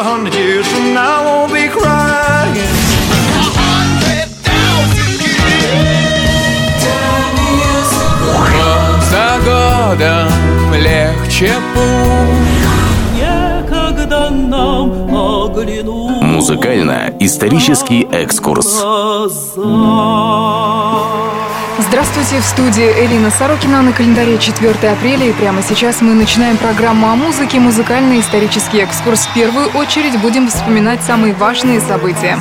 a hundred years from now, I won't be crying. За годом легче путь Некогда нам оглянуть Музыкально-исторический экскурс. Здравствуйте, в студии Элина Сорокина на календаре 4 апреля. И прямо сейчас мы начинаем программу о музыке «Музыкальный исторический экскурс». В первую очередь будем вспоминать самые важные события.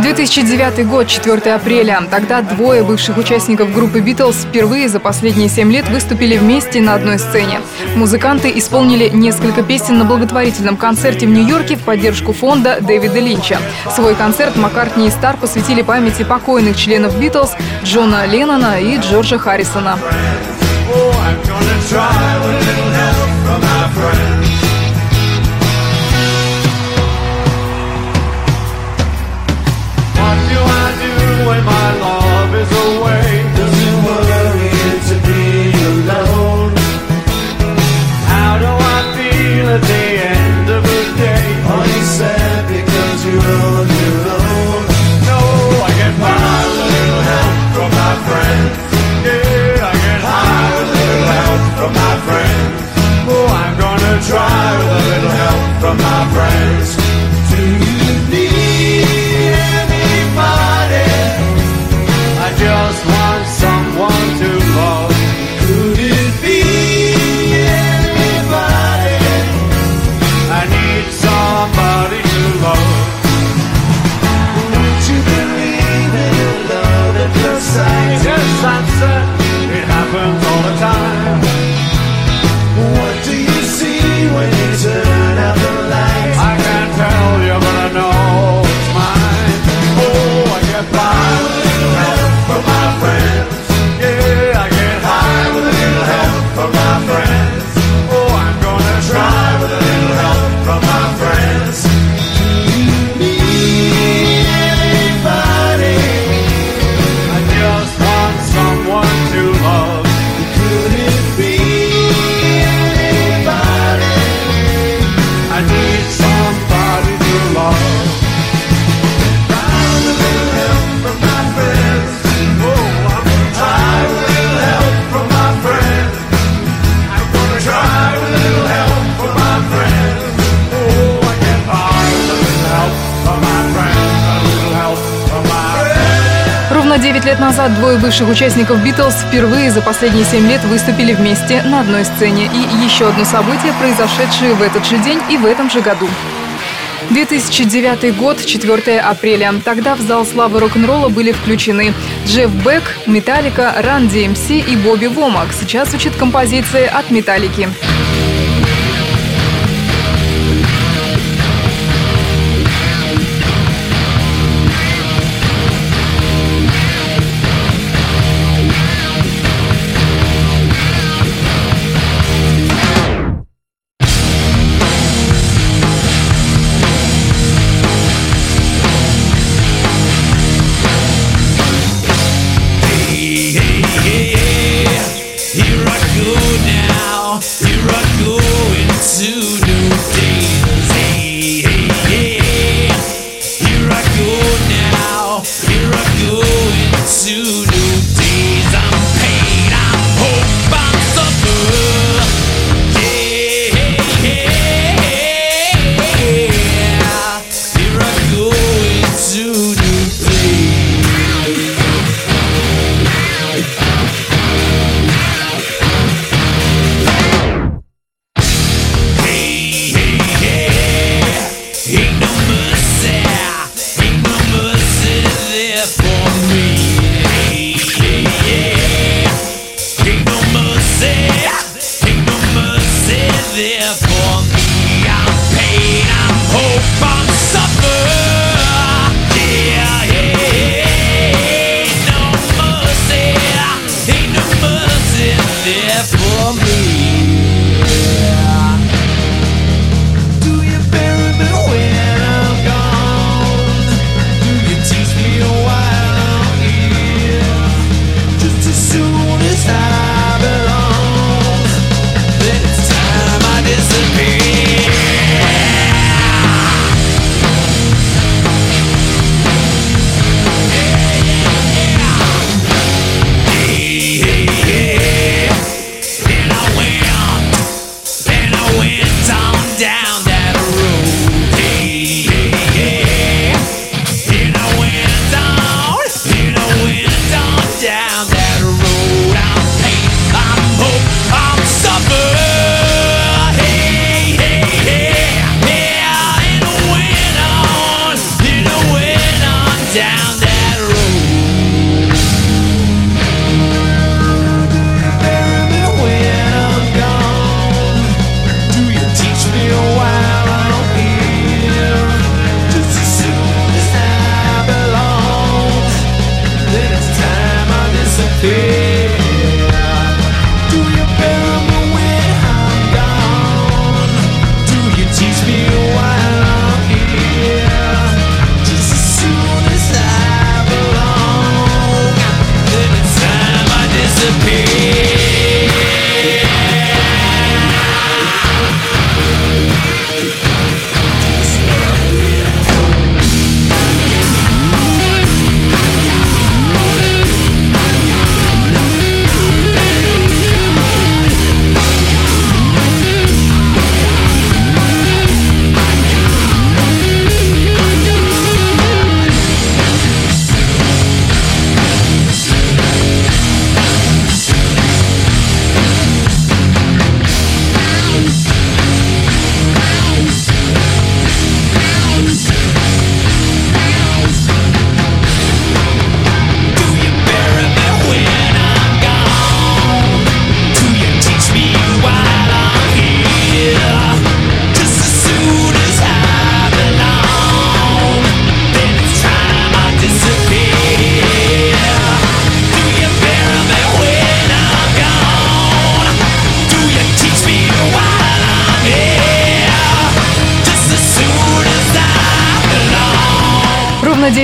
2009 год, 4 апреля. Тогда двое бывших участников группы «Битлз» впервые за последние семь лет выступили вместе на одной сцене. Музыканты исполнили несколько песен на благотворительном концерте в Нью-Йорке в поддержку фонда Дэвида Линча. Свой концерт Маккартни и Стар посвятили памяти покойных членов «Битлз» Джона Леннона и Джорджа Харрисона. What try with a little help from my friends. Лет назад двое бывших участников «Битлз» впервые за последние 7 лет выступили вместе на одной сцене. И еще одно событие, произошедшее в этот же день и в этом же году. 2009 год, 4 апреля. Тогда в зал славы рок-н-ролла были включены Джефф Бек, Металлика, Ран ДМС и Бобби Вомак. Сейчас звучит композиция от Металлики.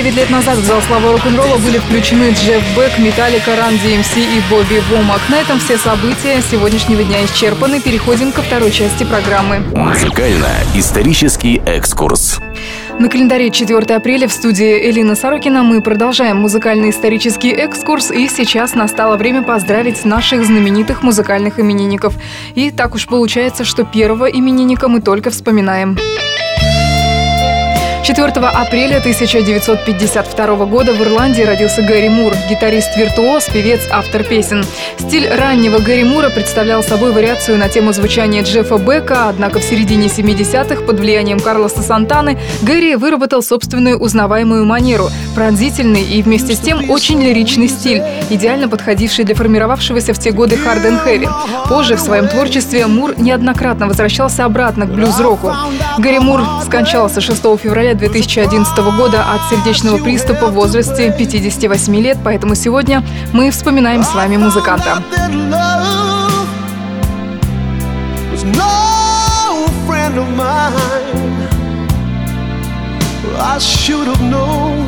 9 лет назад в зал славы рок-н-ролла были включены Джефф Бек, Металлика, Ран DMC и Бобби Вомак. На этом все события сегодняшнего дня исчерпаны. Переходим ко второй части программы. Музыкально-исторический экскурс. На календаре 4 апреля в студии Элина Сорокина мы продолжаем музыкальный исторический экскурс, и сейчас настало время поздравить наших знаменитых музыкальных именинников. И так уж получается, что первого именинника мы только вспоминаем. 4 апреля 1952 года в Ирландии родился Гэри Мур, гитарист-виртуоз, певец, автор песен. Стиль раннего Гэри Мура представлял собой вариацию на тему звучания Джеффа Бека, однако в середине 70-х под влиянием Карлоса Сантаны Гэри выработал собственную узнаваемую манеру, пронзительный и вместе с тем очень лиричный стиль, идеально подходивший для формировавшегося в те годы хард хэви. Позже в своем творчестве Мур неоднократно возвращался обратно к блюз-року. Гэри Мур скончался 6 февраля февраля 2011 года от сердечного приступа в возрасте 58 лет, поэтому сегодня мы вспоминаем с вами музыканта. I should have known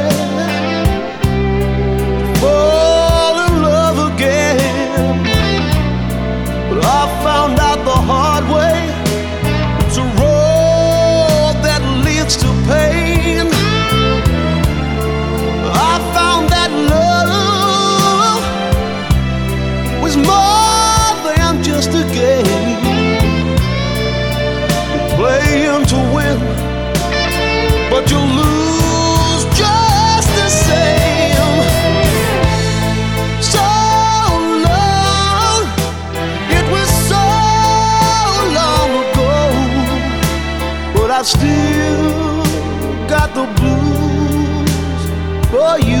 I still got the blues for you.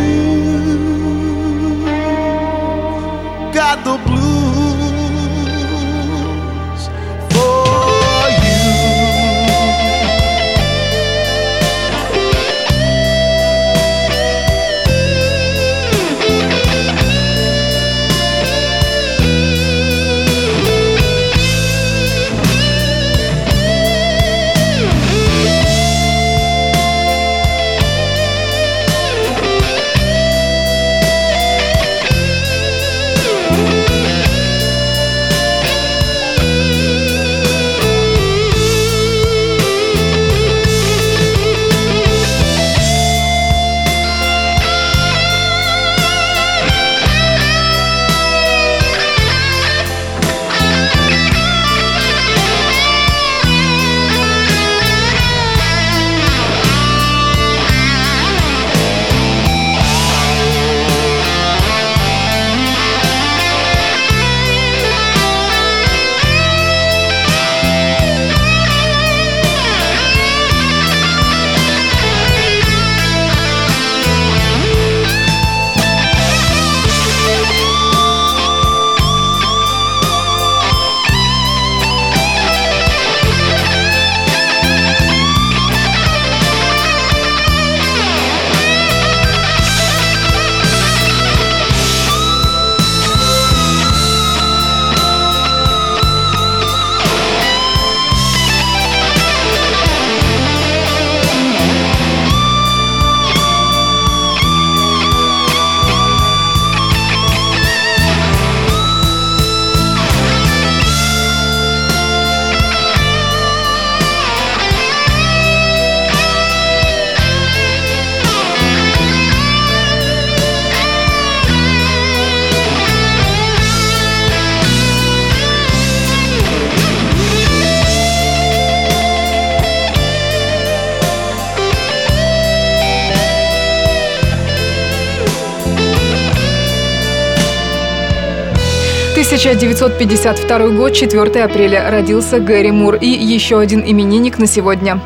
1952 год, 4 апреля, родился Гэри Мур и еще один именинник на сегодня.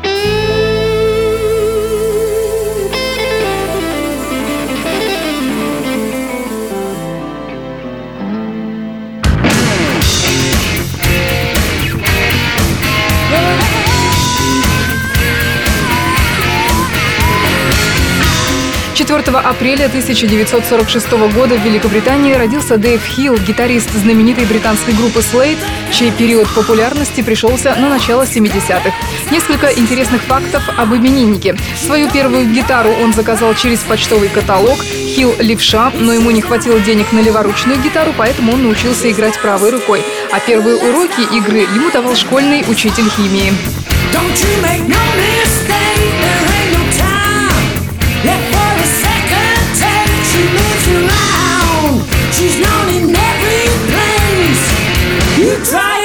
4 апреля 1946 года в Великобритании родился Дэйв Хилл, гитарист знаменитой британской группы Slade, чей период популярности пришелся на начало 70-х. Несколько интересных фактов об имениннике. Свою первую гитару он заказал через почтовый каталог. Хилл левша, но ему не хватило денег на леворучную гитару, поэтому он научился играть правой рукой. А первые уроки игры ему давал школьный учитель химии. Don't you make no — time.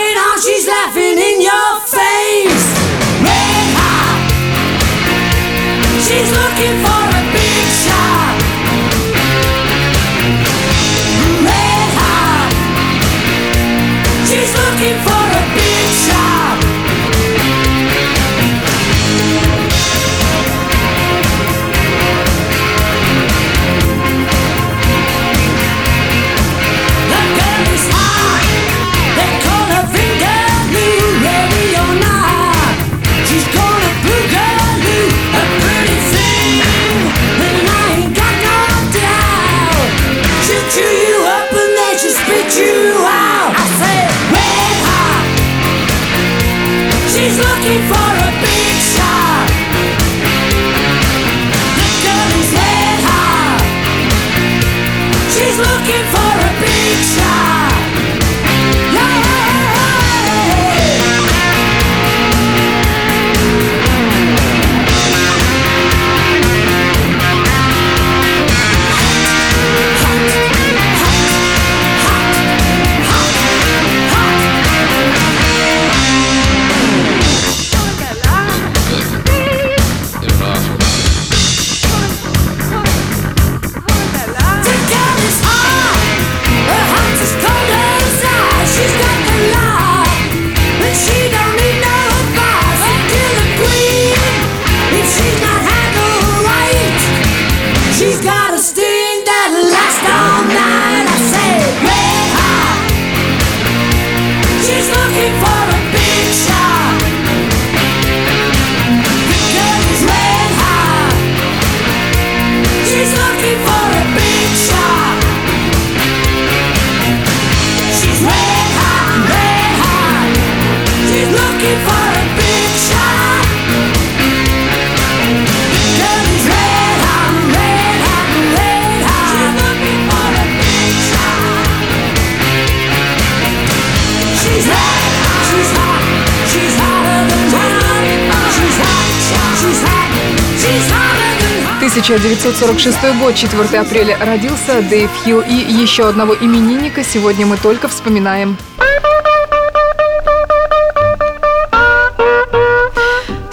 1946 год, 4 апреля, родился Дэйв Хилл. И еще одного именинника сегодня мы только вспоминаем.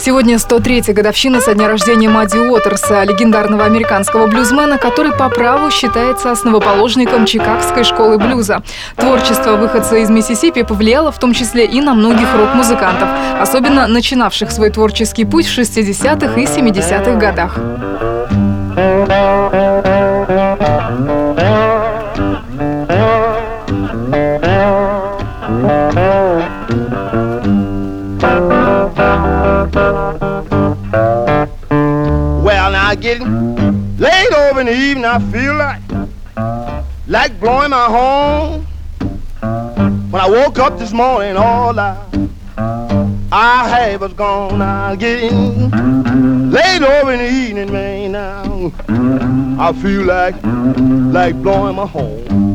Сегодня 103-я годовщина со дня рождения Мадди Уотерса, легендарного американского блюзмена, который по праву считается основоположником Чикагской школы блюза. Творчество выходца из Миссисипи повлияло в том числе и на многих рок-музыкантов, особенно начинавших свой творческий путь в 60-х и 70-х годах. In the evening, I feel like like blowing my horn. When I woke up this morning, all I I had was gone. I getting late over in the evening, man. Now I feel like like blowing my horn.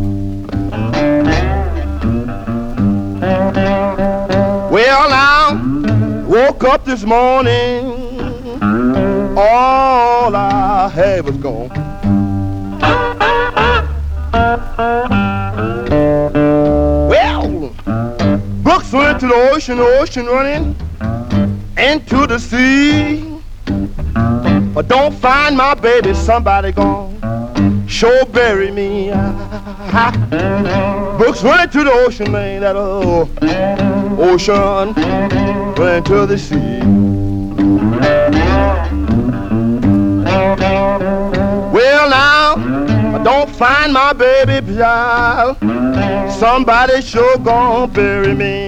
Woke up this morning, all I had was gone. Well, Brooks went to the ocean, the ocean running into the sea. But don't find my baby, somebody gone sure bury me. Books went to the ocean, man, that old ocean went to the sea. Well, now, I don't find my baby child. Somebody sure gonna bury me.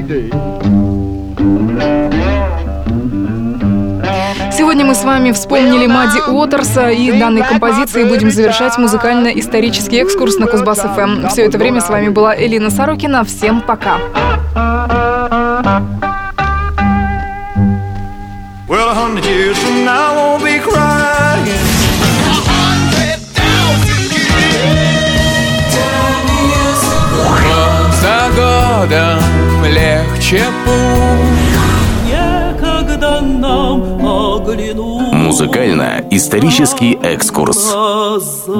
like. Сегодня мы с вами вспомнили Мадди Уотерса и данной композицией будем завершать музыкально-исторический экскурс на Кузбасс ФМ. Все это время с вами была Элина Сорокина. Всем пока. Well, a hundred years from now, I won't be crying. Год за годом легче путь Некогда нам оглянуть Музыкально-исторический экскурс. глаза.